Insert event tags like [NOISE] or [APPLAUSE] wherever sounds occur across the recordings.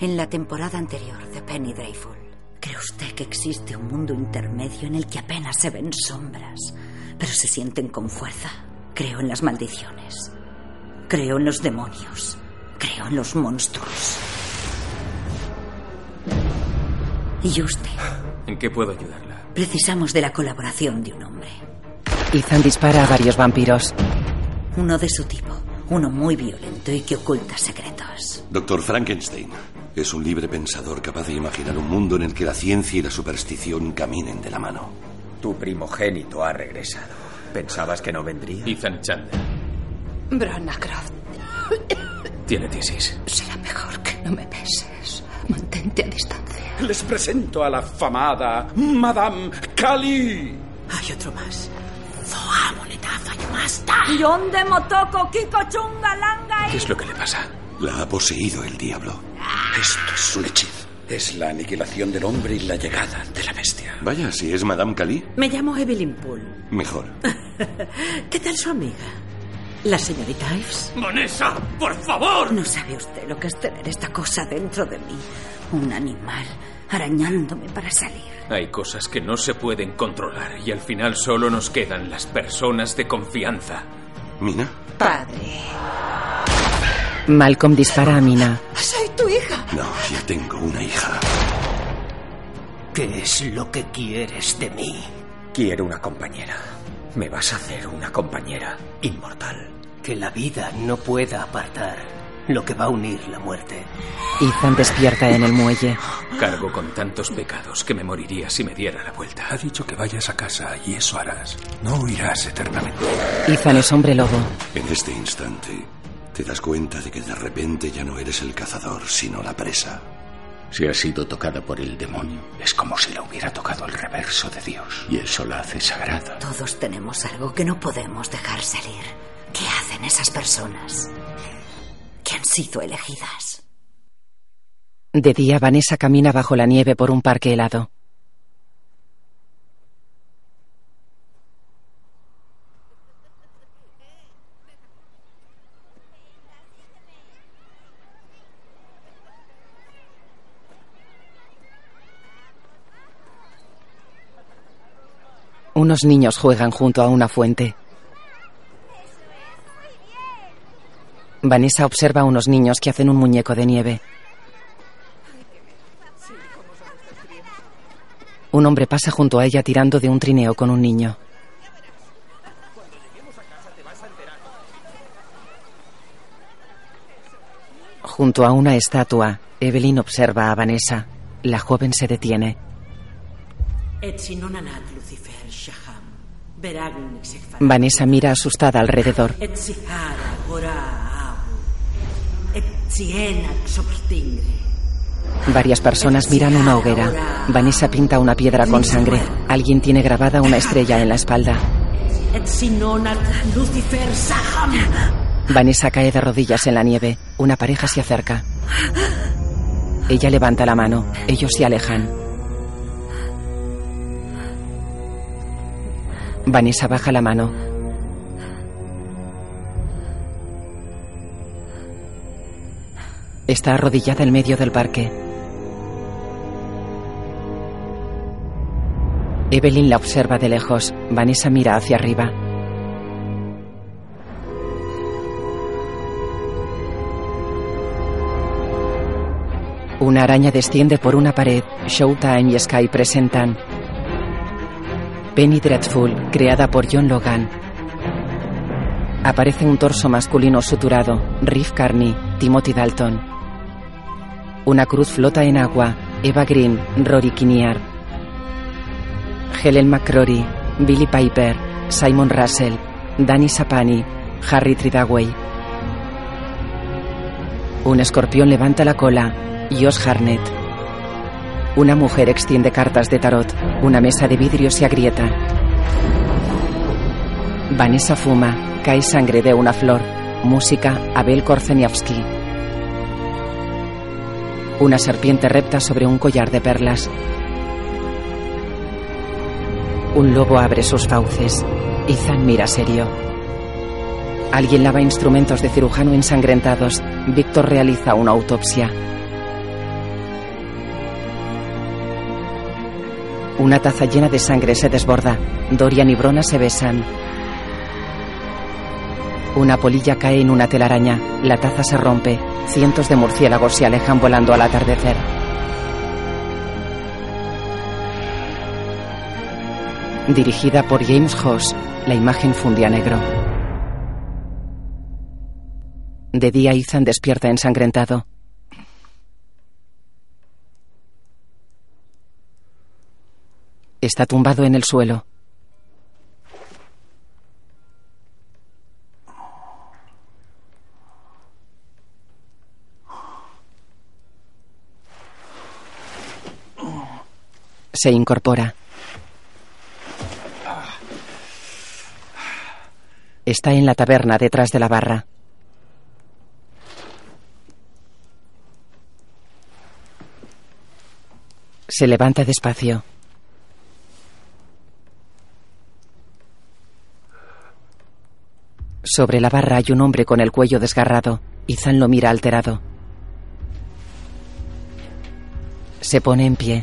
En la temporada anterior de Penny Dreadful, ¿cree usted que existe un mundo intermedio en el que apenas se ven sombras, pero se sienten con fuerza? Creo en las maldiciones. Creo en los demonios. Creo en los monstruos. ¿Y usted? ¿En qué puedo ayudarla? Precisamos de la colaboración de un hombre. Ethan dispara a varios vampiros. Uno de su tipo. Uno muy violento y que oculta secretos. Doctor Frankenstein es un libre pensador capaz de imaginar un mundo en el que la ciencia y la superstición caminen de la mano. Tu primogénito ha regresado. ¿Pensabas que no vendría? Ethan Chandler. Branacroft, Tiene tesis. será mejor que no me beses. Mantente a distancia. Les presento a la famada Madame Kali. Hay otro más. ¿Dónde Motoko Kiko Chunga Langa ¿Qué es lo que le pasa? La ha poseído el diablo. Esto es un hechizo. Es la aniquilación del hombre y la llegada de la bestia. Vaya, si es Madame Cali, Me llamo Evelyn Poole. mejor. [LAUGHS] ¿Qué tal su amiga? ¿La señorita Ives? ¡Vanessa! ¡Por favor! No sabe usted lo que es tener esta cosa dentro de mí. Un animal arañándome para salir. Hay cosas que no se pueden controlar y al final solo nos quedan las personas de confianza. ¿Mina? Padre. Malcolm dispara a Mina. Soy tu hija. No, ya tengo una hija. ¿Qué es lo que quieres de mí? Quiero una compañera. Me vas a hacer una compañera inmortal. Que la vida no pueda apartar lo que va a unir la muerte. Ethan despierta en el muelle. Cargo con tantos pecados que me moriría si me diera la vuelta. Ha dicho que vayas a casa y eso harás. No huirás eternamente. Ethan es hombre lobo. En este instante, te das cuenta de que de repente ya no eres el cazador, sino la presa. Si ha sido tocada por el demonio, es como si la hubiera tocado el reverso de Dios. Y eso la hace sagrada. Todos tenemos algo que no podemos dejar salir. ¿Qué hacen esas personas? Que han sido elegidas. De día, Vanessa camina bajo la nieve por un parque helado. Unos niños juegan junto a una fuente. Vanessa observa a unos niños que hacen un muñeco de nieve. Un hombre pasa junto a ella tirando de un trineo con un niño. Junto a una estatua, Evelyn observa a Vanessa. La joven se detiene. Lucifer. Vanessa mira asustada alrededor. Varias personas miran una hoguera. Vanessa pinta una piedra con sangre. Alguien tiene grabada una estrella en la espalda. Vanessa cae de rodillas en la nieve. Una pareja se acerca. Ella levanta la mano. Ellos se alejan. Vanessa baja la mano. Está arrodillada en medio del parque. Evelyn la observa de lejos. Vanessa mira hacia arriba. Una araña desciende por una pared. Showtime y Sky presentan Penny Dreadful, creada por John Logan. Aparece un torso masculino suturado. Riff Carney, Timothy Dalton. Una cruz flota en agua. Eva Green, Rory Kinnear. Helen McCrory, Billy Piper, Simon Russell, Danny Sapani, Harry Tridaway. Un escorpión levanta la cola. Josh Harnett. Una mujer extiende cartas de tarot. Una mesa de vidrio se agrieta. Vanessa fuma. Cae sangre de una flor. Música Abel Korzeniowski. Una serpiente repta sobre un collar de perlas. Un lobo abre sus fauces. Ethan mira serio. Alguien lava instrumentos de cirujano ensangrentados. Víctor realiza una autopsia. Una taza llena de sangre se desborda. Dorian y Brona se besan. Una polilla cae en una telaraña. La taza se rompe. Cientos de murciélagos se alejan volando al atardecer. Dirigida por James Hoss, la imagen fundía negro. De día Ethan despierta ensangrentado. Está tumbado en el suelo. Se incorpora. Está en la taberna detrás de la barra. Se levanta despacio. Sobre la barra hay un hombre con el cuello desgarrado. Ethan lo mira alterado. Se pone en pie.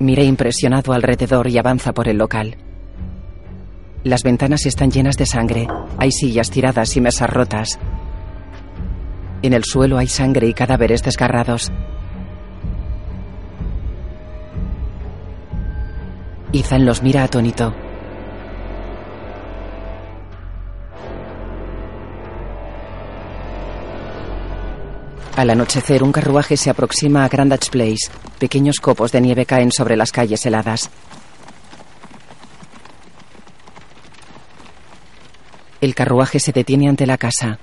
Mira impresionado alrededor y avanza por el local. Las ventanas están llenas de sangre. Hay sillas tiradas y mesas rotas. En el suelo hay sangre y cadáveres desgarrados. Ethan los mira atónito. Al anochecer, un carruaje se aproxima a Grandage Place. Pequeños copos de nieve caen sobre las calles heladas. El carruaje se detiene ante la casa.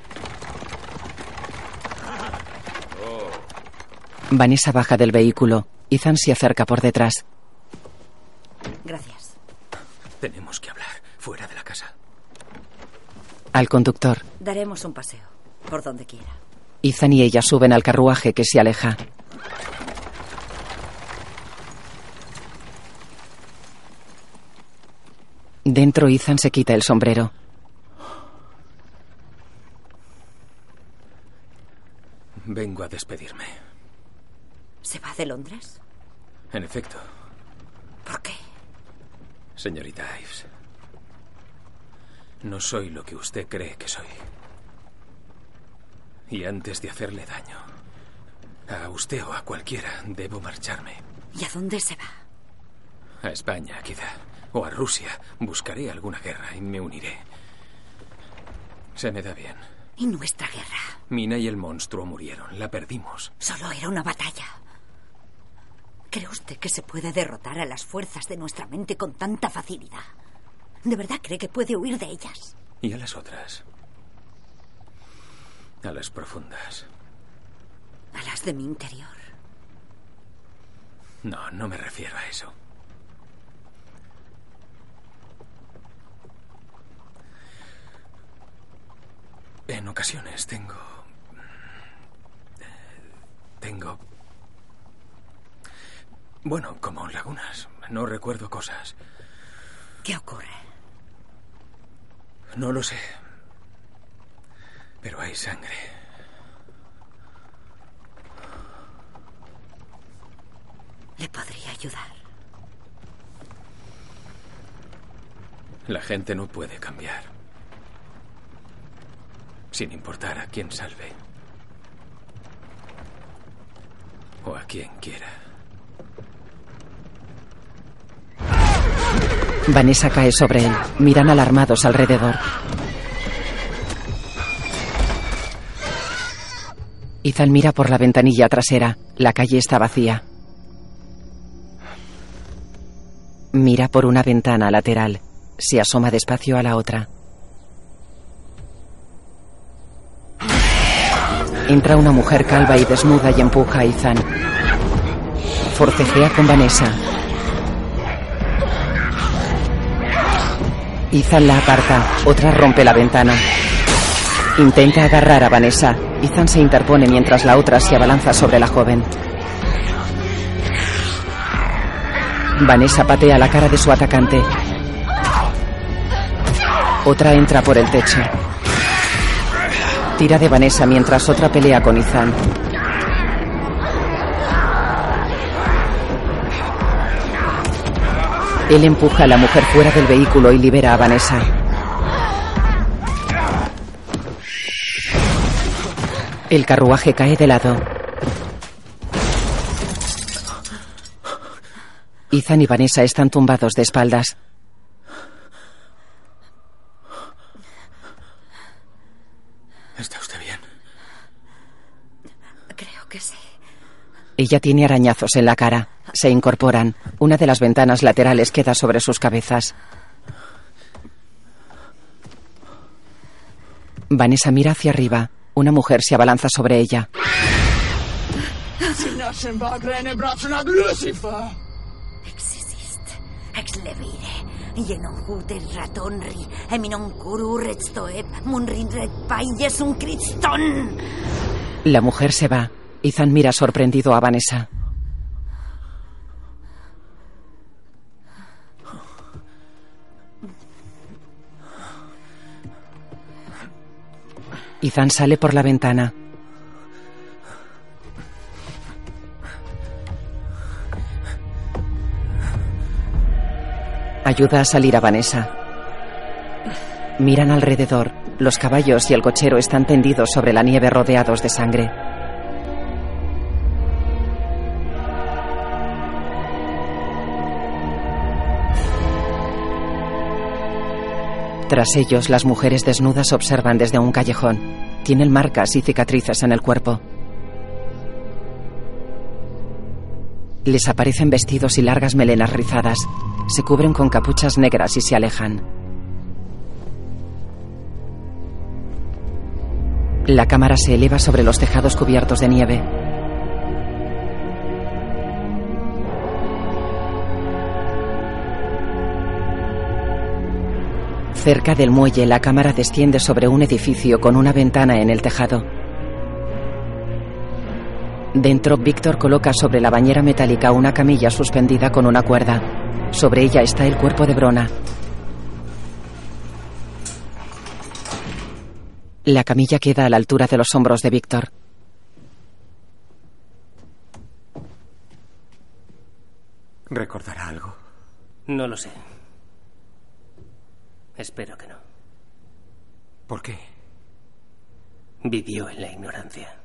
Vanessa baja del vehículo. Ethan se acerca por detrás. Gracias. Tenemos que hablar fuera de la casa. Al conductor. Daremos un paseo, por donde quiera. Ethan y ella suben al carruaje que se aleja. Dentro Ethan se quita el sombrero. Vengo a despedirme. ¿Se va de Londres? En efecto. ¿Por qué? Señorita Ives. No soy lo que usted cree que soy. Y antes de hacerle daño, a usted o a cualquiera, debo marcharme. ¿Y a dónde se va? A España, quizá. O a Rusia. Buscaré alguna guerra y me uniré. Se me da bien. ¿Y nuestra guerra? Mina y el monstruo murieron. La perdimos. Solo era una batalla. ¿Cree usted que se puede derrotar a las fuerzas de nuestra mente con tanta facilidad? ¿De verdad cree que puede huir de ellas? ¿Y a las otras? A las profundas. A las de mi interior. No, no me refiero a eso. En ocasiones tengo... Tengo... Bueno, como lagunas. No recuerdo cosas. ¿Qué ocurre? No lo sé. Pero hay sangre. Le podría ayudar. La gente no puede cambiar. Sin importar a quién salve. O a quien quiera. Vanessa cae sobre él. Miran alarmados alrededor. Ethan mira por la ventanilla trasera. La calle está vacía. Mira por una ventana lateral. Se asoma despacio a la otra. Entra una mujer calva y desnuda y empuja a Ethan. Forcejea con Vanessa. Ethan la aparta. Otra rompe la ventana. Intenta agarrar a Vanessa. Ethan se interpone mientras la otra se abalanza sobre la joven. Vanessa patea la cara de su atacante. Otra entra por el techo. Tira de Vanessa mientras otra pelea con Ethan. Él empuja a la mujer fuera del vehículo y libera a Vanessa. El carruaje cae de lado. Ethan y Vanessa están tumbados de espaldas. ¿Está usted bien? Creo que sí. Ella tiene arañazos en la cara. Se incorporan. Una de las ventanas laterales queda sobre sus cabezas. Vanessa mira hacia arriba. Una mujer se abalanza sobre ella. Exist. Ex levire. Yenon huter ratonri. Eminon kuru retstoeb. Munrin red payes un criston. La mujer se va. Ethan mira sorprendido a Vanessa. Ethan sale por la ventana. Ayuda a salir a Vanessa. Miran alrededor. Los caballos y el cochero están tendidos sobre la nieve rodeados de sangre. Tras ellos, las mujeres desnudas observan desde un callejón. Tienen marcas y cicatrices en el cuerpo. Les aparecen vestidos y largas melenas rizadas. Se cubren con capuchas negras y se alejan. La cámara se eleva sobre los tejados cubiertos de nieve. Cerca del muelle, la cámara desciende sobre un edificio con una ventana en el tejado. Dentro, Víctor coloca sobre la bañera metálica una camilla suspendida con una cuerda. Sobre ella está el cuerpo de Brona. La camilla queda a la altura de los hombros de Víctor. ¿Recordará algo? No lo sé. Espero que no. ¿Por qué? Vivió en la ignorancia.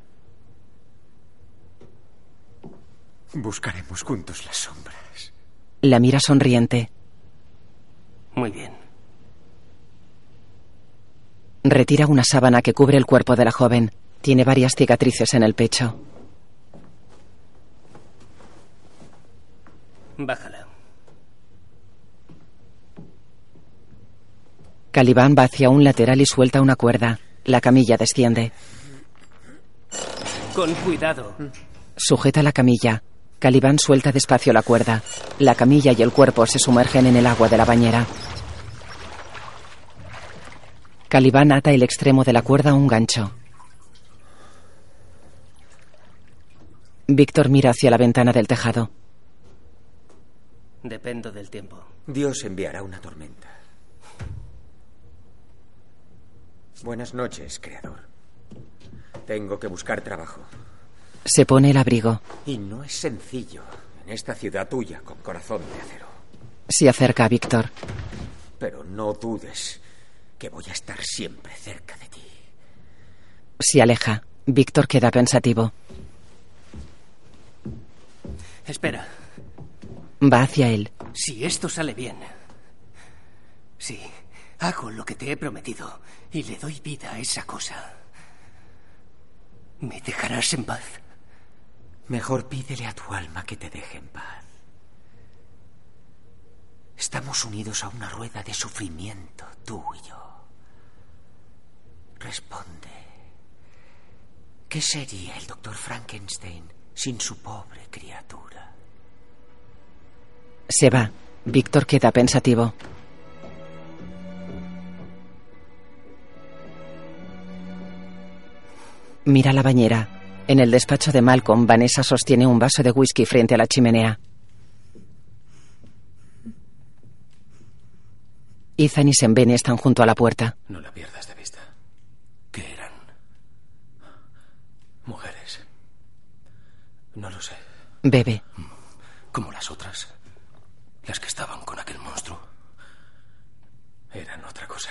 Buscaremos juntos las sombras. La mira sonriente. Muy bien. Retira una sábana que cubre el cuerpo de la joven. Tiene varias cicatrices en el pecho. Bájala. Calibán va hacia un lateral y suelta una cuerda. La camilla desciende. Con cuidado. Sujeta la camilla. Calibán suelta despacio la cuerda. La camilla y el cuerpo se sumergen en el agua de la bañera. Calibán ata el extremo de la cuerda a un gancho. Víctor mira hacia la ventana del tejado. Dependo del tiempo. Dios enviará una tormenta. Buenas noches, Creador. Tengo que buscar trabajo. Se pone el abrigo. Y no es sencillo en esta ciudad tuya con corazón de acero. Se acerca a Víctor. Pero no dudes que voy a estar siempre cerca de ti. Se aleja. Víctor queda pensativo. Espera. Va hacia él. Si esto sale bien. Sí, hago lo que te he prometido y le doy vida a esa cosa. ¿Me dejarás en paz? Mejor pídele a tu alma que te deje en paz. Estamos unidos a una rueda de sufrimiento, tú y yo. Responde. ¿Qué sería el doctor Frankenstein sin su pobre criatura? Se va. Víctor queda pensativo. Mira la bañera. En el despacho de Malcolm, Vanessa sostiene un vaso de whisky frente a la chimenea. Ethan y Sembene están junto a la puerta. No la pierdas de vista. ¿Qué eran? Mujeres. No lo sé. Bebe. Como las otras. Las que estaban con aquel monstruo. Eran otra cosa.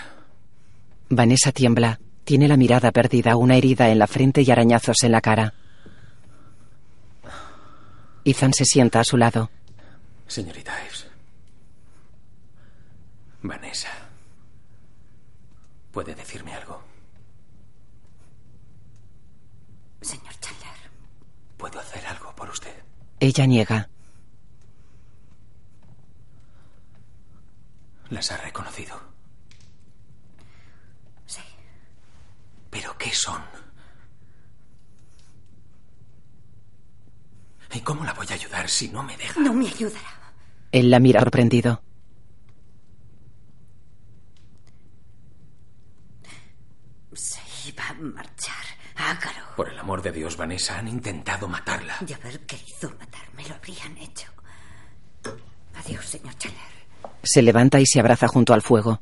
Vanessa tiembla. Tiene la mirada perdida, una herida en la frente y arañazos en la cara. Ethan se sienta a su lado. Señorita Ives. Vanessa. ¿Puede decirme algo? Señor Chandler. ¿Puedo hacer algo por usted? Ella niega. ¿Las ha reconocido? Sí. ¿Pero qué son? ¿Y cómo la voy a ayudar si no me deja? No me ayudará. Él la mira sorprendido. Se iba a marchar. Hágalo. Por el amor de Dios, Vanessa, han intentado matarla. De haber querido matarme, lo habrían hecho. Adiós, señor Chandler. Se levanta y se abraza junto al fuego.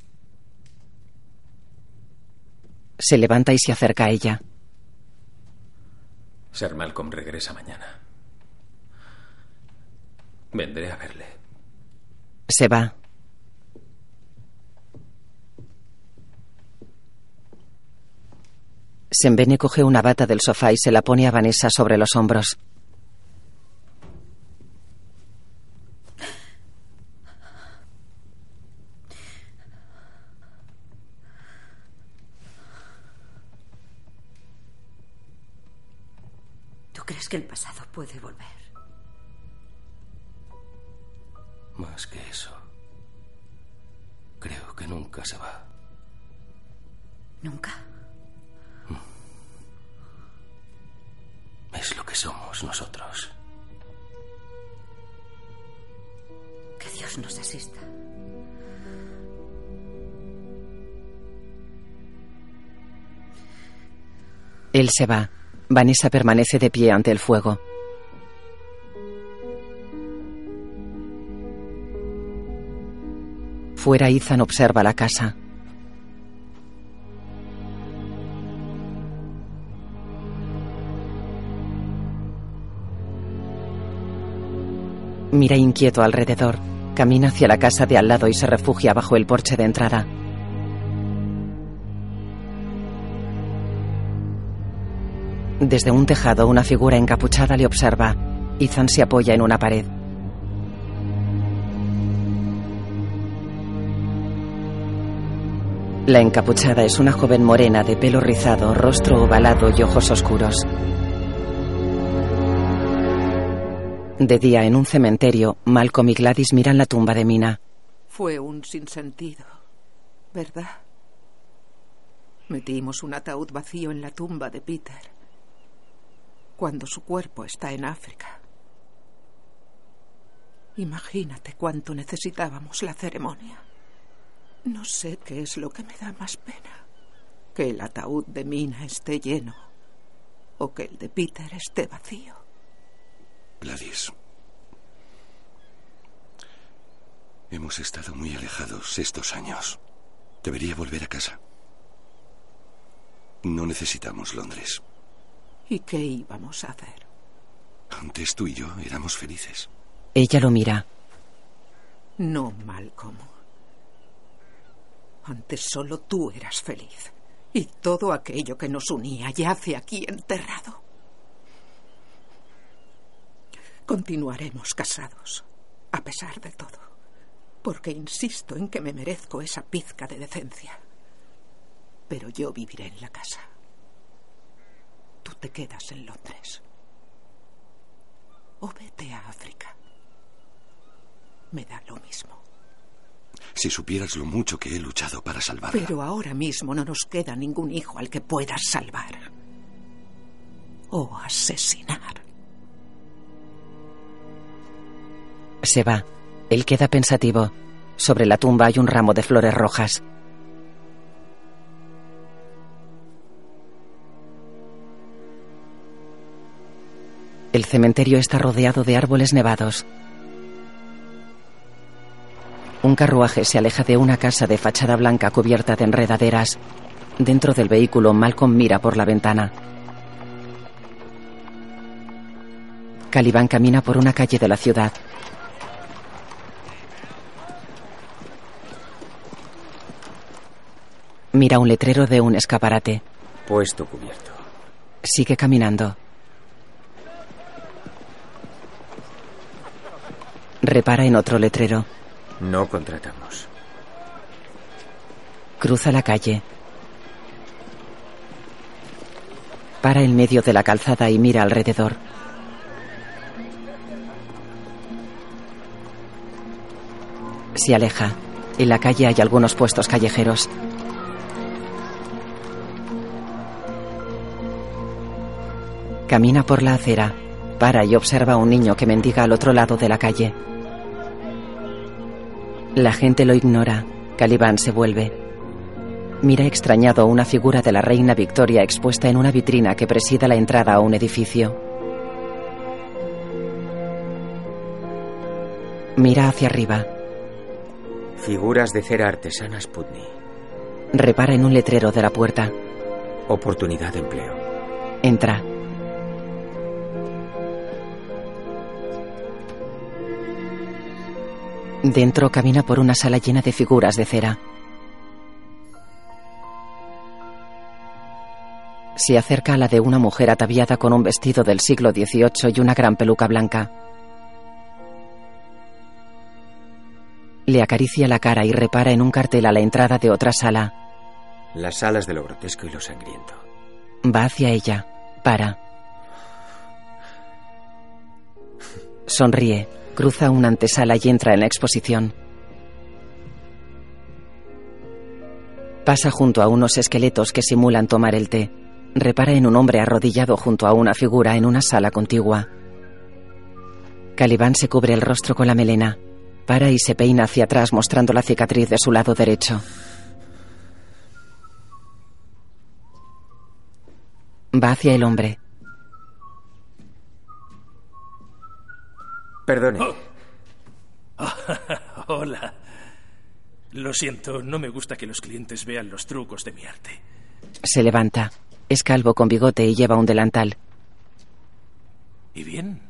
Se levanta y se acerca a ella. Sir Malcolm regresa mañana. Vendré a verle. Se va. Sembene coge una bata del sofá y se la pone a Vanessa sobre los hombros. Que el pasado puede volver? Más que eso. Creo que nunca se va. ¿Nunca? Es lo que somos nosotros. Que Dios nos asista. Él se va. Vanessa permanece de pie ante el fuego. Fuera, Ethan observa la casa. Mira inquieto alrededor. Camina hacia la casa de al lado y se refugia bajo el porche de entrada. Desde un tejado, una figura encapuchada le observa. Ethan se apoya en una pared. La encapuchada es una joven morena de pelo rizado, rostro ovalado y ojos oscuros. De día, en un cementerio, Malcolm y Gladys miran la tumba de Mina. Fue un sinsentido, ¿verdad? Metimos un ataúd vacío en la tumba de Peter cuando su cuerpo está en África. Imagínate cuánto necesitábamos la ceremonia. No sé qué es lo que me da más pena. Que el ataúd de Mina esté lleno o que el de Peter esté vacío. Gladys. Hemos estado muy alejados estos años. Debería volver a casa. No necesitamos Londres. ¿Y qué íbamos a hacer? Antes tú y yo éramos felices. Ella lo mira. No, Malcolm. Antes solo tú eras feliz. Y todo aquello que nos unía yace aquí enterrado. Continuaremos casados, a pesar de todo, porque insisto en que me merezco esa pizca de decencia. Pero yo viviré en la casa. Tú te quedas en Londres. O vete a África. Me da lo mismo. Si supieras lo mucho que he luchado para salvarla. Pero ahora mismo no nos queda ningún hijo al que puedas salvar. O asesinar. Se va. Él queda pensativo. Sobre la tumba hay un ramo de flores rojas. El cementerio está rodeado de árboles nevados. Un carruaje se aleja de una casa de fachada blanca cubierta de enredaderas. Dentro del vehículo, Malcolm mira por la ventana. Caliban camina por una calle de la ciudad. Mira un letrero de un escaparate. Puesto cubierto. Sigue caminando. Repara en otro letrero. No contratamos. Cruza la calle. Para en medio de la calzada y mira alrededor. Se aleja. En la calle hay algunos puestos callejeros. Camina por la acera. Para y observa a un niño que mendiga al otro lado de la calle. La gente lo ignora. Calibán se vuelve. Mira extrañado una figura de la reina Victoria expuesta en una vitrina que presida la entrada a un edificio. Mira hacia arriba. Figuras de cera artesanas Putney. Repara en un letrero de la puerta. Oportunidad de empleo. Entra. Dentro camina por una sala llena de figuras de cera. Se acerca a la de una mujer ataviada con un vestido del siglo XVIII y una gran peluca blanca. Le acaricia la cara y repara en un cartel a la entrada de otra sala. Las salas de lo grotesco y lo sangriento. Va hacia ella. Para. Sonríe. Cruza una antesala y entra en la exposición. Pasa junto a unos esqueletos que simulan tomar el té. Repara en un hombre arrodillado junto a una figura en una sala contigua. Calibán se cubre el rostro con la melena. Para y se peina hacia atrás mostrando la cicatriz de su lado derecho. Va hacia el hombre. Perdone. Oh. [LAUGHS] hola. Lo siento, no me gusta que los clientes vean los trucos de mi arte. Se levanta. Es calvo con bigote y lleva un delantal. ¿Y bien?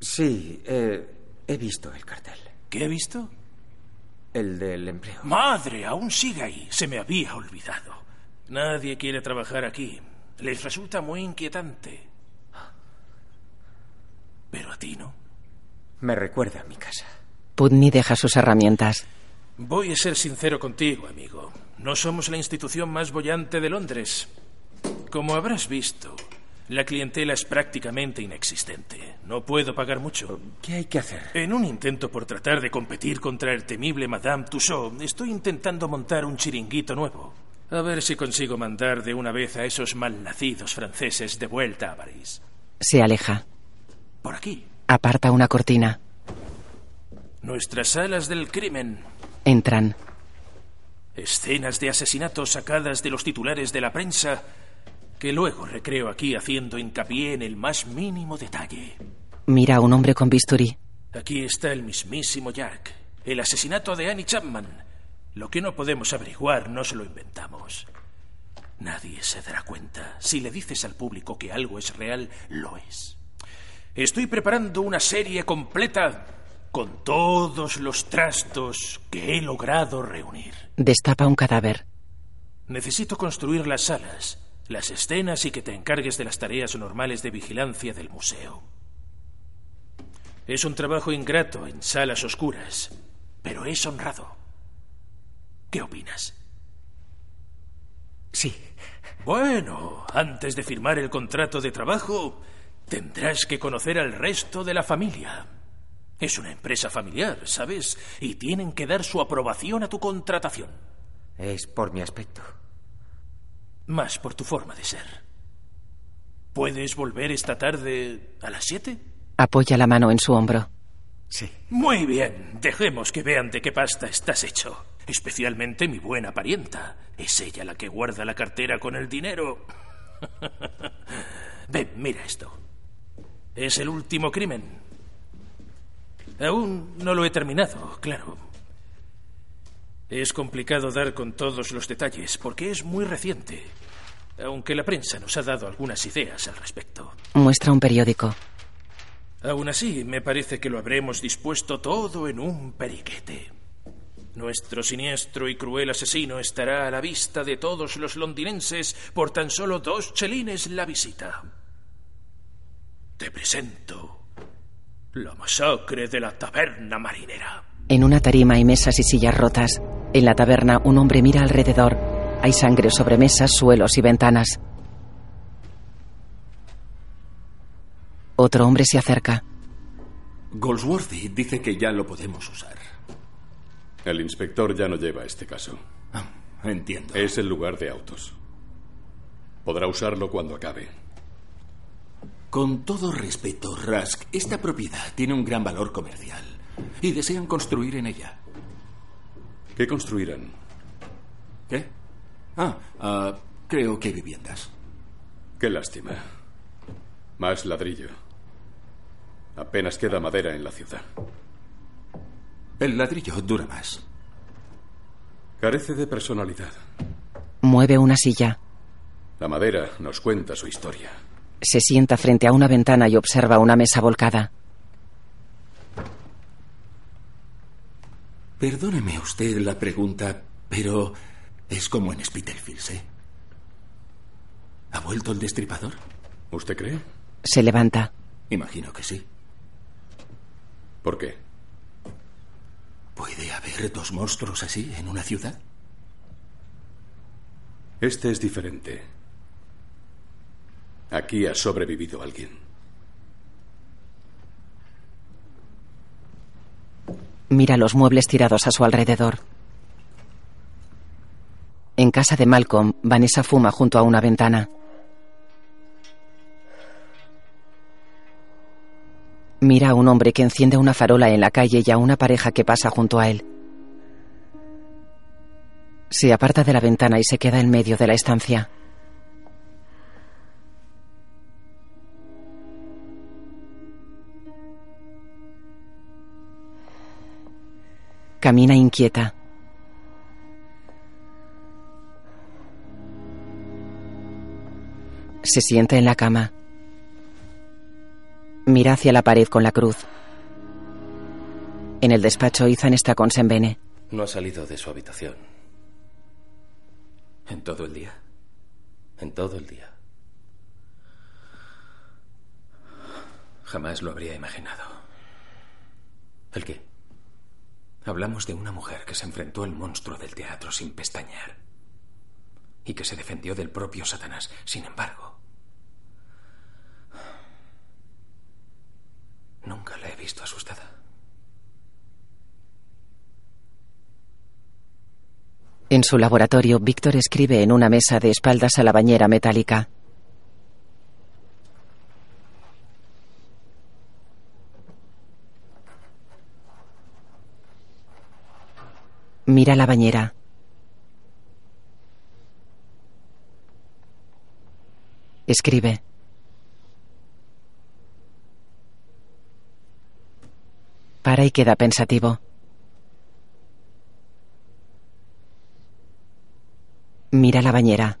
Sí, eh, he visto el cartel. ¿Qué he visto? El del empleo. Madre, aún sigue ahí. Se me había olvidado. Nadie quiere trabajar aquí. Les resulta muy inquietante. Pero a ti no. Me recuerda a mi casa. Putney deja sus herramientas. Voy a ser sincero contigo, amigo. No somos la institución más bollante de Londres. Como habrás visto, la clientela es prácticamente inexistente. No puedo pagar mucho. ¿Qué hay que hacer? En un intento por tratar de competir contra el temible Madame Tussaud, estoy intentando montar un chiringuito nuevo. A ver si consigo mandar de una vez a esos malnacidos franceses de vuelta a París. Se aleja. Por aquí. Aparta una cortina. Nuestras salas del crimen. Entran. Escenas de asesinatos sacadas de los titulares de la prensa que luego recreo aquí haciendo hincapié en el más mínimo detalle. Mira a un hombre con bisturí. Aquí está el mismísimo Jack. El asesinato de Annie Chapman. Lo que no podemos averiguar no se lo inventamos. Nadie se dará cuenta. Si le dices al público que algo es real, lo es. Estoy preparando una serie completa con todos los trastos que he logrado reunir. Destapa un cadáver. Necesito construir las salas, las escenas y que te encargues de las tareas normales de vigilancia del museo. Es un trabajo ingrato en salas oscuras, pero es honrado. ¿Qué opinas? Sí. Bueno, antes de firmar el contrato de trabajo, tendrás que conocer al resto de la familia. Es una empresa familiar, ¿sabes? Y tienen que dar su aprobación a tu contratación. Es por mi aspecto. Más por tu forma de ser. ¿Puedes volver esta tarde a las siete? Apoya la mano en su hombro. Sí. Muy bien. Dejemos que vean de qué pasta estás hecho. Especialmente mi buena parienta. Es ella la que guarda la cartera con el dinero. [LAUGHS] Ven, mira esto. Es el último crimen. Aún no lo he terminado, claro. Es complicado dar con todos los detalles porque es muy reciente, aunque la prensa nos ha dado algunas ideas al respecto. Muestra un periódico. Aún así, me parece que lo habremos dispuesto todo en un periquete. Nuestro siniestro y cruel asesino estará a la vista de todos los londinenses por tan solo dos chelines la visita. Te presento la masacre de la taberna marinera. En una tarima hay mesas y sillas rotas. En la taberna un hombre mira alrededor. Hay sangre sobre mesas, suelos y ventanas. Otro hombre se acerca. Goldsworthy dice que ya lo podemos usar. El inspector ya no lleva este caso. Ah, entiendo. Es el lugar de autos. Podrá usarlo cuando acabe. Con todo respeto, Rask, esta propiedad tiene un gran valor comercial y desean construir en ella. ¿Qué construirán? ¿Qué? Ah, ah, creo que viviendas. Qué lástima. Más ladrillo. Apenas queda madera en la ciudad. El ladrillo dura más. Carece de personalidad. Mueve una silla. La madera nos cuenta su historia. Se sienta frente a una ventana y observa una mesa volcada. Perdóneme usted la pregunta, pero es como en Spitalfields, ¿eh? ¿Ha vuelto el destripador? ¿Usted cree? Se levanta. Imagino que sí. ¿Por qué? ¿Puede haber dos monstruos así en una ciudad? Este es diferente. Aquí ha sobrevivido alguien. Mira los muebles tirados a su alrededor. En casa de Malcolm, Vanessa fuma junto a una ventana. Mira a un hombre que enciende una farola en la calle y a una pareja que pasa junto a él. Se aparta de la ventana y se queda en medio de la estancia. Camina inquieta. Se sienta en la cama. Mira hacia la pared con la cruz. En el despacho, Ethan está con Sembene. No ha salido de su habitación. ¿En todo el día? En todo el día. Jamás lo habría imaginado. ¿El qué? Hablamos de una mujer que se enfrentó al monstruo del teatro sin pestañear y que se defendió del propio Satanás. Sin embargo, nunca la he visto asustada. En su laboratorio, Víctor escribe en una mesa de espaldas a la bañera metálica. Mira la bañera. Escribe. Para y queda pensativo. Mira la bañera.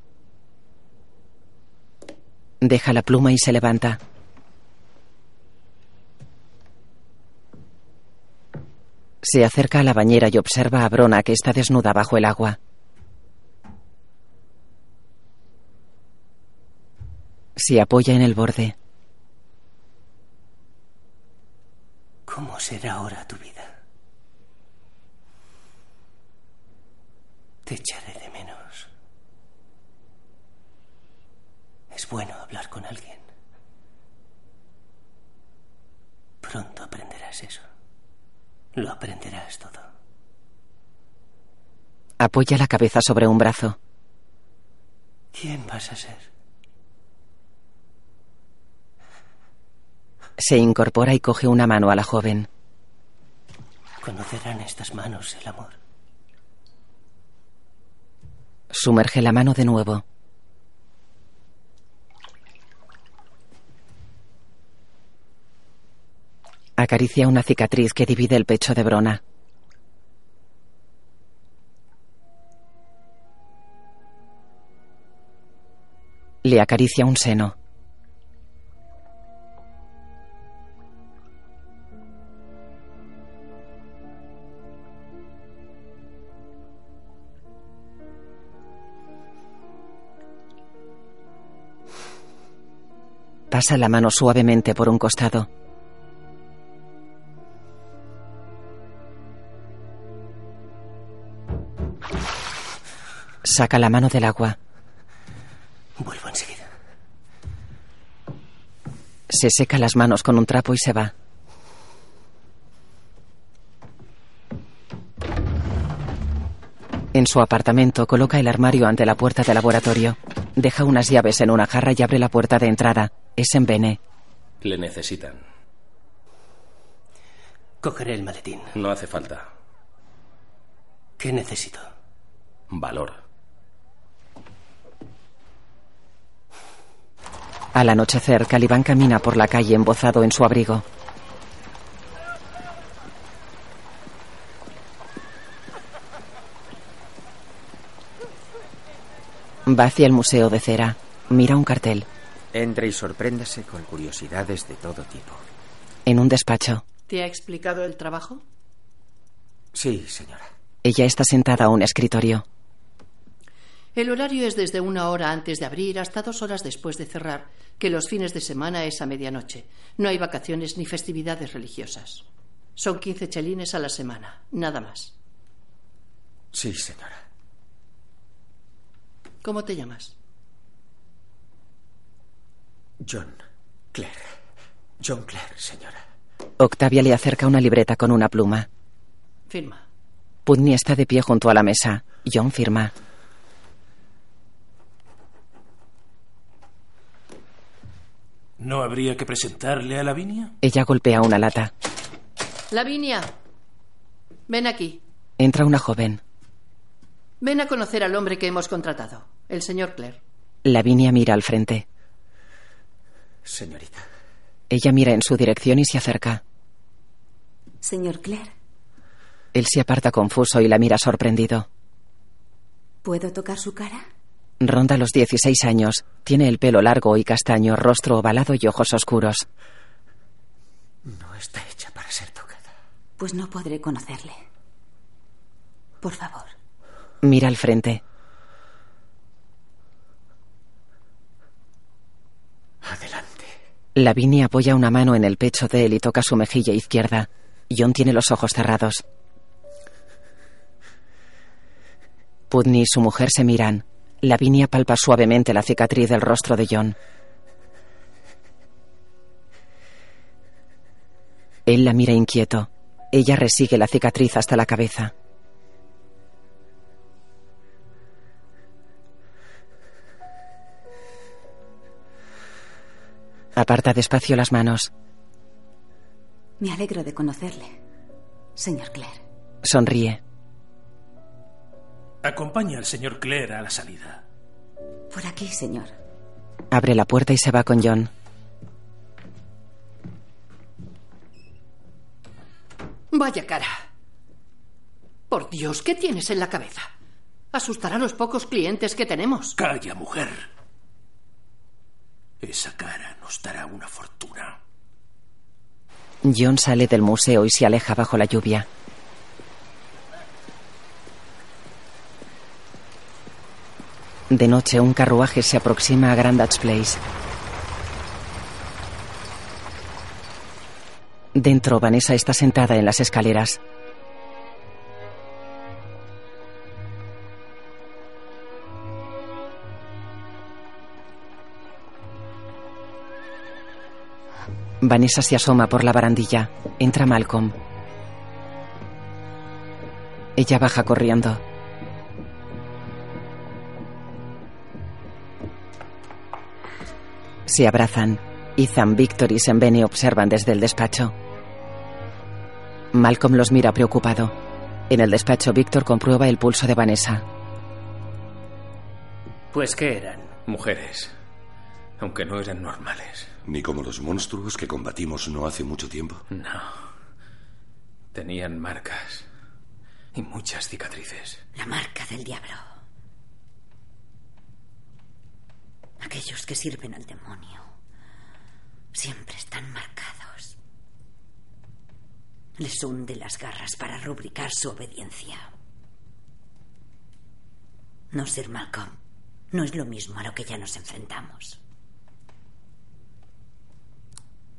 Deja la pluma y se levanta. Se acerca a la bañera y observa a Brona que está desnuda bajo el agua. Se apoya en el borde. ¿Cómo será ahora tu vida? Te echaré de menos. Es bueno hablar con alguien. Pronto aprenderás eso. Lo aprenderás todo. Apoya la cabeza sobre un brazo. ¿Quién vas a ser? Se incorpora y coge una mano a la joven. Conocerán estas manos el amor. Sumerge la mano de nuevo. Acaricia una cicatriz que divide el pecho de Brona. Le acaricia un seno. Pasa la mano suavemente por un costado. Saca la mano del agua. Vuelvo enseguida. Se seca las manos con un trapo y se va. En su apartamento coloca el armario ante la puerta del laboratorio. Deja unas llaves en una jarra y abre la puerta de entrada. Es en Bene. Le necesitan. Cogeré el maletín. No hace falta. ¿Qué necesito? Valor. Al anochecer, Calibán camina por la calle embozado en su abrigo. Va hacia el museo de cera. Mira un cartel. Entre y sorpréndase con curiosidades de todo tipo. En un despacho. ¿Te ha explicado el trabajo? Sí, señora. Ella está sentada a un escritorio. El horario es desde una hora antes de abrir hasta dos horas después de cerrar, que los fines de semana es a medianoche. No hay vacaciones ni festividades religiosas. Son 15 chelines a la semana, nada más. Sí, señora. ¿Cómo te llamas? John Clare. John Clare, señora. Octavia le acerca una libreta con una pluma. Firma. Putney está de pie junto a la mesa. John firma. ¿No habría que presentarle a Lavinia? Ella golpea una lata. Lavinia, ven aquí. Entra una joven. Ven a conocer al hombre que hemos contratado, el señor Clare. Lavinia mira al frente. Señorita. Ella mira en su dirección y se acerca. Señor Clare, Él se aparta confuso y la mira sorprendido. ¿puedo tocar su cara? Ronda los 16 años. Tiene el pelo largo y castaño, rostro ovalado y ojos oscuros. No está hecha para ser tocada. Pues no podré conocerle. Por favor. Mira al frente. Adelante. Lavinia apoya una mano en el pecho de él y toca su mejilla izquierda. John tiene los ojos cerrados. Putney y su mujer se miran. Lavinia palpa suavemente la cicatriz del rostro de John. Él la mira inquieto. Ella resigue la cicatriz hasta la cabeza. Aparta despacio las manos. Me alegro de conocerle, señor Clare. Sonríe. Acompaña al señor Clare a la salida. Por aquí, señor. Abre la puerta y se va con John. Vaya cara. Por Dios, ¿qué tienes en la cabeza? Asustará a los pocos clientes que tenemos. Calla, mujer. Esa cara nos dará una fortuna. John sale del museo y se aleja bajo la lluvia. De noche, un carruaje se aproxima a Grandad's Place. Dentro, Vanessa está sentada en las escaleras. Vanessa se asoma por la barandilla. Entra Malcolm. Ella baja corriendo. Se abrazan. Ethan, Victor y Sembene observan desde el despacho. Malcolm los mira preocupado. En el despacho, Victor comprueba el pulso de Vanessa. Pues, ¿qué eran? Mujeres. Aunque no eran normales. Ni como los monstruos que combatimos no hace mucho tiempo. No. Tenían marcas. Y muchas cicatrices. La marca del diablo. Aquellos que sirven al demonio siempre están marcados. Les hunde las garras para rubricar su obediencia. No, Sir Malcolm, no es lo mismo a lo que ya nos enfrentamos.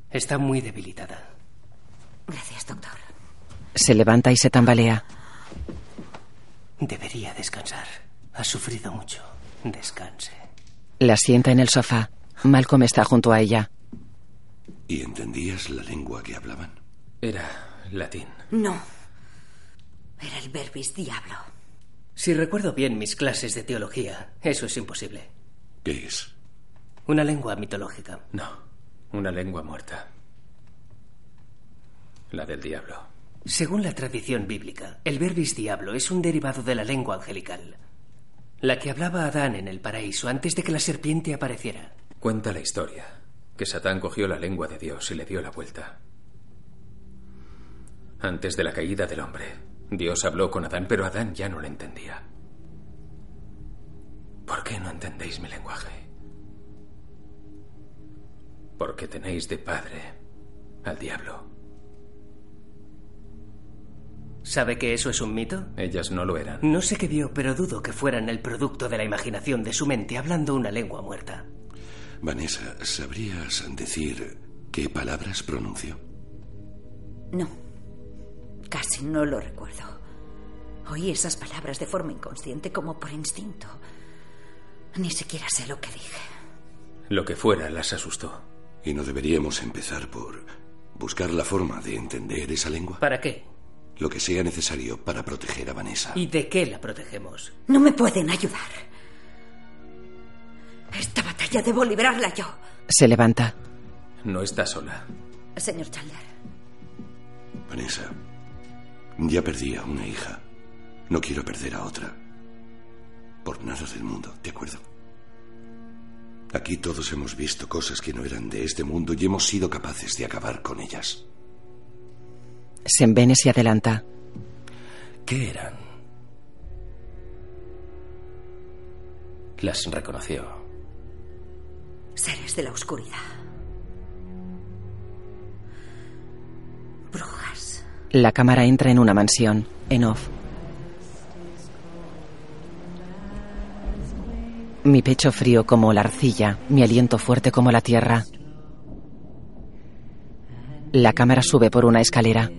Está muy debilitada. Gracias, doctor. Se levanta y se tambalea. Debería descansar. Ha sufrido mucho. Descanse. La sienta en el sofá. Malcolm está junto a ella. ¿Y entendías la lengua que hablaban? Era latín. No. Era el verbis diablo. Si recuerdo bien mis clases de teología, eso es imposible. ¿Qué es? Una lengua mitológica. No, una lengua muerta. La del diablo. Según la tradición bíblica, el verbis diablo es un derivado de la lengua angelical, la que hablaba Adán en el paraíso antes de que la serpiente apareciera. Cuenta la historia, que Satán cogió la lengua de Dios y le dio la vuelta. Antes de la caída del hombre, Dios habló con Adán, pero Adán ya no le entendía. ¿Por qué no entendéis mi lenguaje? Porque tenéis de padre al diablo. ¿Sabe que eso es un mito? Ellas no lo eran. No sé qué vio, pero dudo que fueran el producto de la imaginación de su mente hablando una lengua muerta. Vanessa, ¿sabrías decir qué palabras pronunció? No. Casi no lo recuerdo. Oí esas palabras de forma inconsciente como por instinto. Ni siquiera sé lo que dije. Lo que fuera las asustó. ¿Y no deberíamos empezar por buscar la forma de entender esa lengua? ¿Para qué? Lo que sea necesario para proteger a Vanessa. ¿Y de qué la protegemos? No me pueden ayudar. Esta batalla debo librarla yo. Se levanta. No está sola. Señor Chandler. Vanessa, ya perdí a una hija. No quiero perder a otra. Por nada del mundo, ¿de acuerdo? Aquí todos hemos visto cosas que no eran de este mundo y hemos sido capaces de acabar con ellas. Se envene y adelanta. ¿Qué eran? Las reconoció. Seres de la oscuridad. Brujas. La cámara entra en una mansión. En off. Mi pecho frío como la arcilla, mi aliento fuerte como la tierra. La cámara sube por una escalera.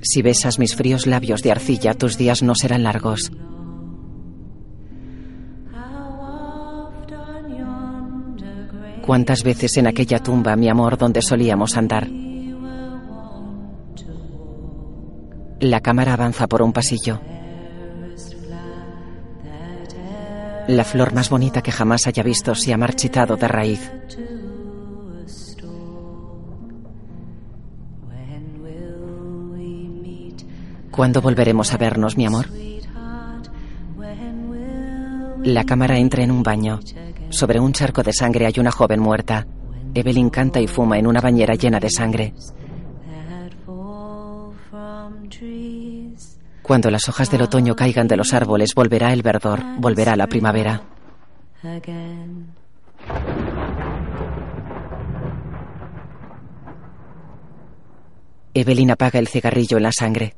Si besas mis fríos labios de arcilla, tus días no serán largos. ¿Cuántas veces en aquella tumba, mi amor, donde solíamos andar? La cámara avanza por un pasillo. La flor más bonita que jamás haya visto se ha marchitado de raíz. ¿Cuándo volveremos a vernos, mi amor? La cámara entra en un baño. Sobre un charco de sangre hay una joven muerta. Evelyn canta y fuma en una bañera llena de sangre. Cuando las hojas del otoño caigan de los árboles, volverá el verdor, volverá la primavera. Evelyn apaga el cigarrillo en la sangre.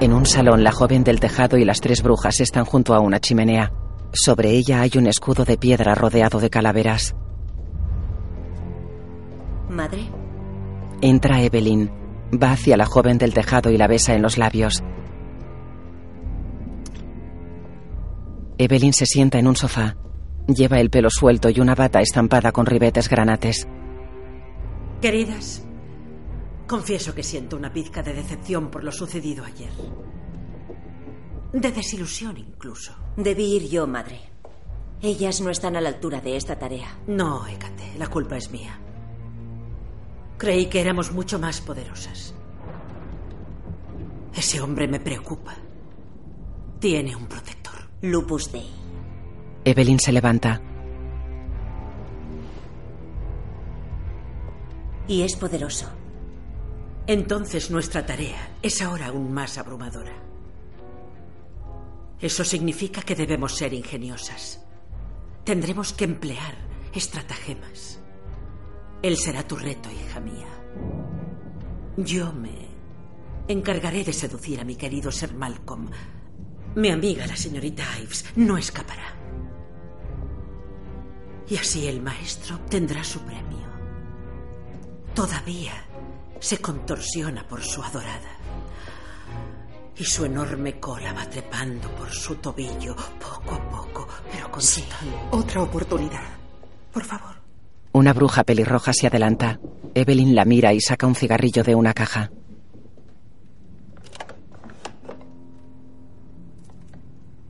En un salón, la joven del tejado y las tres brujas están junto a una chimenea. Sobre ella hay un escudo de piedra rodeado de calaveras. Madre. Entra Evelyn. Va hacia la joven del tejado y la besa en los labios. Evelyn se sienta en un sofá. Lleva el pelo suelto y una bata estampada con ribetes granates. Queridas, confieso que siento una pizca de decepción por lo sucedido ayer. De desilusión incluso. Debí ir yo, madre. Ellas no están a la altura de esta tarea. No, Hécate, la culpa es mía. Creí que éramos mucho más poderosas. Ese hombre me preocupa. Tiene un protector. Lupus Dei. Evelyn se levanta. Y es poderoso. Entonces nuestra tarea es ahora aún más abrumadora. Eso significa que debemos ser ingeniosas. Tendremos que emplear estratagemas. Él será tu reto, hija mía. Yo me encargaré de seducir a mi querido Sir Malcolm. Mi amiga, la señorita Ives, no escapará. Y así el maestro obtendrá su premio. Todavía se contorsiona por su adorada. Y su enorme cola va trepando por su tobillo, poco a poco, pero con Otra oportunidad. Por favor. Una bruja pelirroja se adelanta. Evelyn la mira y saca un cigarrillo de una caja.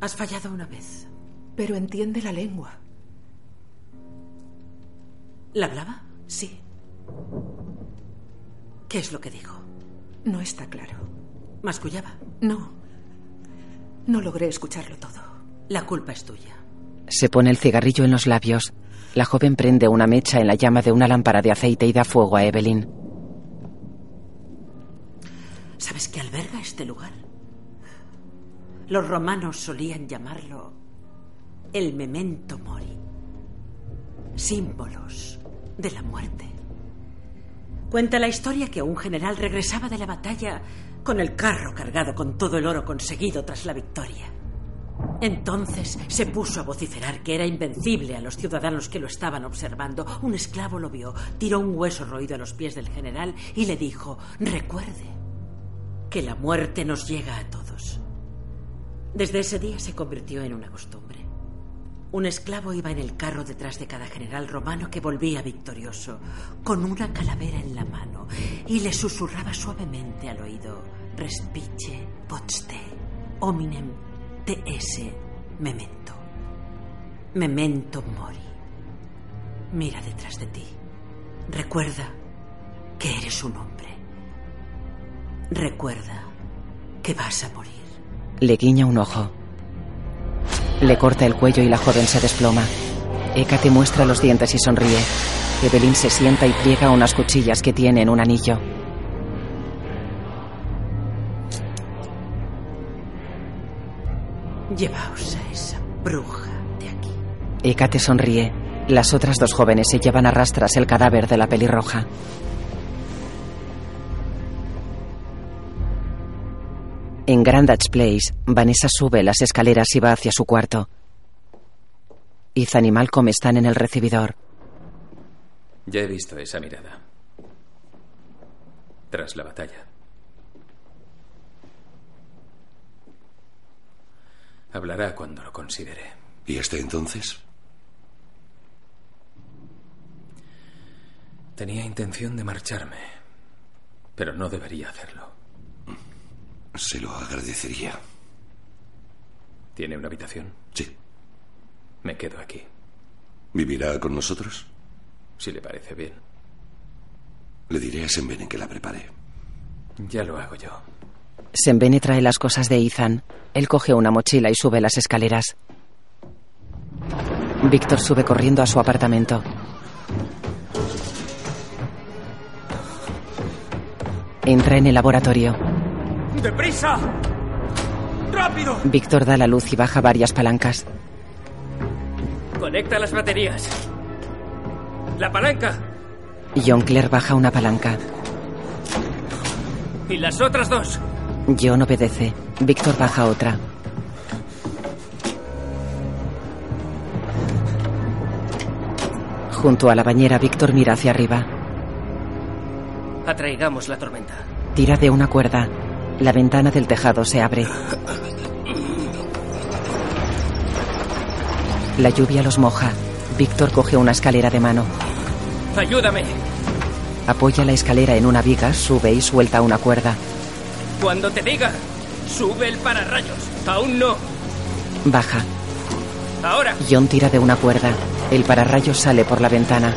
Has fallado una vez. Pero entiende la lengua. ¿La hablaba? Sí. ¿Qué es lo que dijo? No está claro. ¿Mascullaba? No. No logré escucharlo todo. La culpa es tuya. Se pone el cigarrillo en los labios. La joven prende una mecha en la llama de una lámpara de aceite y da fuego a Evelyn. ¿Sabes qué alberga este lugar? Los romanos solían llamarlo el memento mori, símbolos de la muerte. Cuenta la historia que un general regresaba de la batalla con el carro cargado con todo el oro conseguido tras la victoria. Entonces se puso a vociferar que era invencible a los ciudadanos que lo estaban observando. Un esclavo lo vio, tiró un hueso roído a los pies del general y le dijo, recuerde que la muerte nos llega a todos. Desde ese día se convirtió en una costumbre. Un esclavo iba en el carro detrás de cada general romano que volvía victorioso, con una calavera en la mano, y le susurraba suavemente al oído, respice potste, hominem esse memento. Memento mori. Mira detrás de ti. Recuerda que eres un hombre. Recuerda que vas a morir. Le guiña un ojo. Le corta el cuello y la joven se desploma. Eka te muestra los dientes y sonríe. Evelyn se sienta y pliega unas cuchillas que tiene en un anillo. Llevaos a esa bruja de aquí. Eka te sonríe. Las otras dos jóvenes se llevan a rastras el cadáver de la pelirroja. En Grandage Place, Vanessa sube las escaleras y va hacia su cuarto. Ethan y Malcolm están en el recibidor. Ya he visto esa mirada. Tras la batalla. Hablará cuando lo considere. ¿Y hasta entonces? Tenía intención de marcharme, pero no debería hacerlo. Se lo agradecería. ¿Tiene una habitación? Sí. Me quedo aquí. ¿Vivirá con nosotros? Si le parece bien. Le diré a Sembene que la prepare. Ya lo hago yo. Sembene trae las cosas de Ethan. Él coge una mochila y sube las escaleras. Víctor sube corriendo a su apartamento. Entra en el laboratorio. ¡Deprisa! ¡Rápido! Víctor da la luz y baja varias palancas. Conecta las baterías. La palanca. John Clare baja una palanca. Y las otras dos. John obedece. Víctor baja otra. Junto a la bañera, Víctor mira hacia arriba. Atraigamos la tormenta. Tira de una cuerda. La ventana del tejado se abre. La lluvia los moja. Víctor coge una escalera de mano. Ayúdame. Apoya la escalera en una viga, sube y suelta una cuerda. Cuando te diga, sube el pararrayos. Aún no. Baja. Ahora. John tira de una cuerda. El pararrayos sale por la ventana.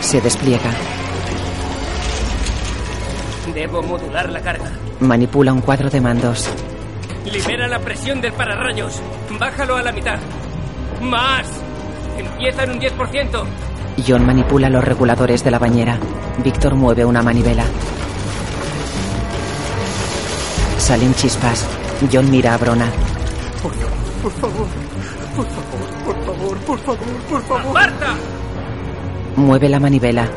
Se despliega. Debo modular la carga. Manipula un cuadro de mandos. Libera la presión del pararrayos. Bájalo a la mitad. ¡Más! Empieza en un 10%. John manipula los reguladores de la bañera. Víctor mueve una manivela. Salen chispas. John mira a Brona. Por favor, por favor, por favor, por favor, por favor, por favor. ¡Marta! Mueve la manivela.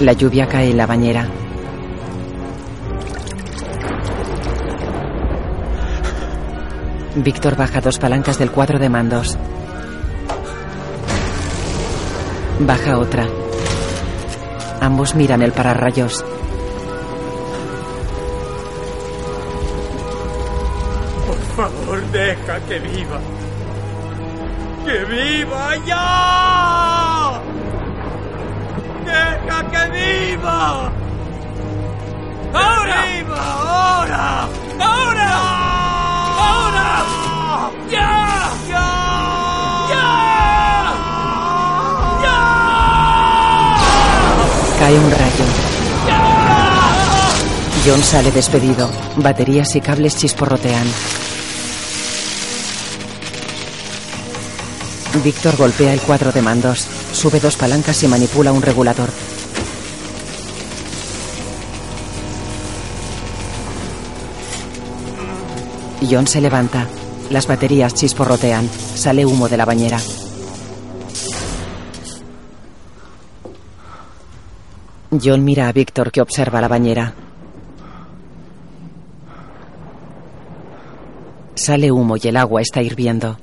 La lluvia cae en la bañera. Víctor baja dos palancas del cuadro de mandos. Baja otra. Ambos miran el pararrayos. Por favor, deja que viva. ¡Que viva ya! ¡Deja que viva! ¡Ahora! ¡Viva ahora! ¡Ahora! ¡Ahora! ¡Ya! ¡Ya! Cae un rayo. John sale despedido. Baterías y cables chisporrotean. Víctor golpea el cuadro de mandos. Sube dos palancas y manipula un regulador. John se levanta. Las baterías chisporrotean. Sale humo de la bañera. John mira a Víctor que observa la bañera. Sale humo y el agua está hirviendo.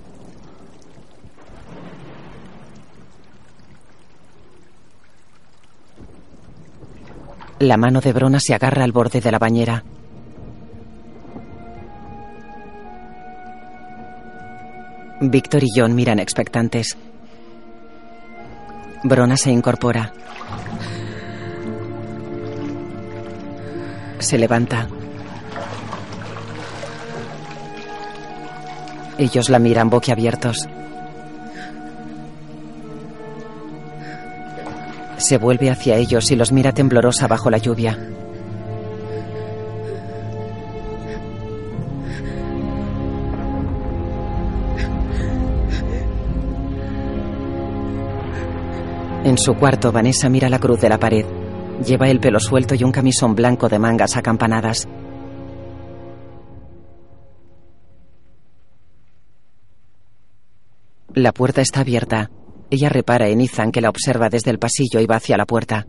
La mano de Brona se agarra al borde de la bañera. Víctor y John miran expectantes. Brona se incorpora. Se levanta. Ellos la miran boquiabiertos. Se vuelve hacia ellos y los mira temblorosa bajo la lluvia. En su cuarto, Vanessa mira la cruz de la pared. Lleva el pelo suelto y un camisón blanco de mangas acampanadas. La puerta está abierta. Ella repara en Ethan que la observa desde el pasillo y va hacia la puerta.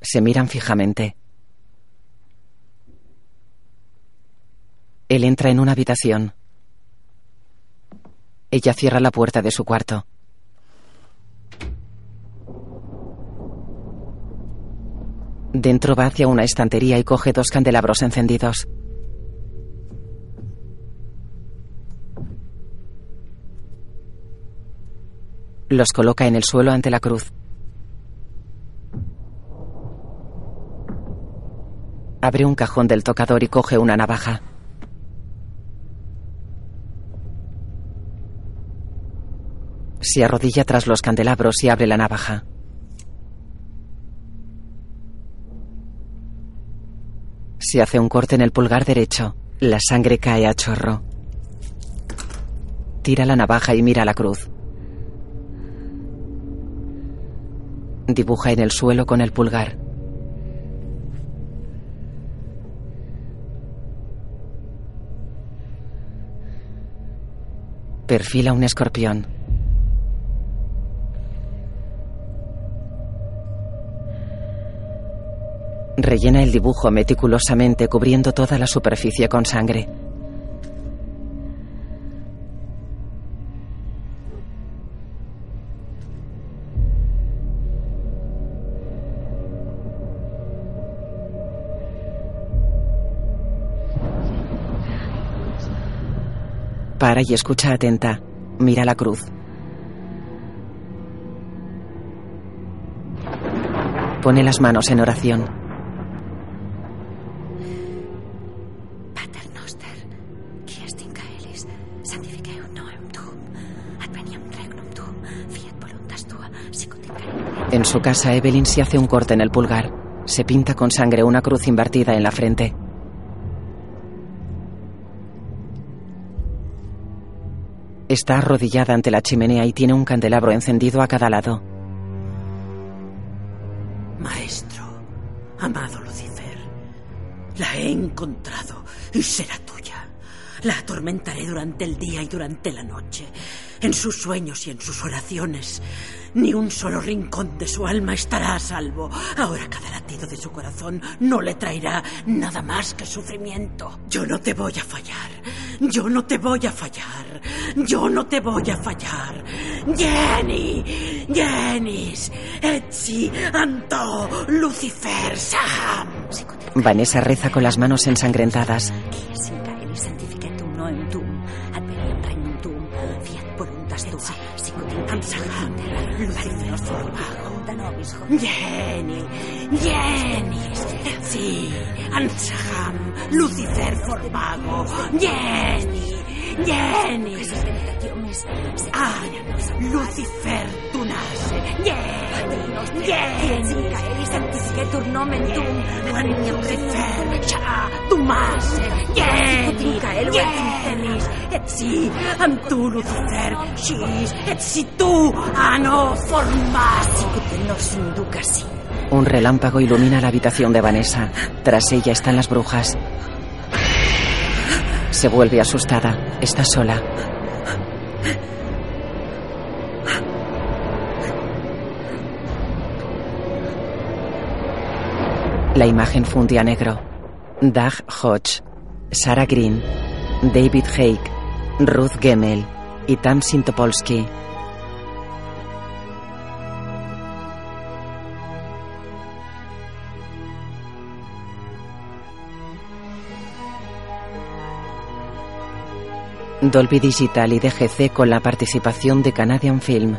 Se miran fijamente. Él entra en una habitación. Ella cierra la puerta de su cuarto. Dentro va hacia una estantería y coge dos candelabros encendidos. Los coloca en el suelo ante la cruz. Abre un cajón del tocador y coge una navaja. Se arrodilla tras los candelabros y abre la navaja. Se hace un corte en el pulgar derecho. La sangre cae a chorro. Tira la navaja y mira la cruz. Dibuja en el suelo con el pulgar. Perfila un escorpión. Rellena el dibujo meticulosamente cubriendo toda la superficie con sangre. Y escucha atenta. Mira la cruz. Pone las manos en oración. En su casa, Evelyn se hace un corte en el pulgar. Se pinta con sangre una cruz invertida en la frente. Está arrodillada ante la chimenea y tiene un candelabro encendido a cada lado. Maestro, amado Lucifer, la he encontrado y será tuya. La atormentaré durante el día y durante la noche. en sus sueños y en sus oraciones. Ni un solo rincón de su alma estará a salvo. Ahora cada latido de su corazón no le traerá nada más que sufrimiento. Yo no te voy a fallar. Yo no te voy a fallar. Yo no te voy a fallar. Jenny, Jenis, Etsi, Anto, Lucifer, Sam. Vanessa reza con las manos ensangrentadas. Voluntas tua, sicut Ansaham, Lucifer formago, Jenny, Jenny, Jenis, Ah, Lucifer tunace, Jenny, Jenny, caeris sanctificetur nomen tuum, Lucifer, cha, tumas, Jenny, Jenis, et si, antu Lucifer, sis, et si tu, ano, formas, nos inducasi. Un relámpago ilumina la habitación de Vanessa. Tras ella están las brujas. Se vuelve asustada. Está sola. La imagen funde a negro. Doug Hodge, Sarah Green, David Hake, Ruth Gemmel y Tamsin Topolsky. Dolby Digital y DGC con la participación de Canadian Film.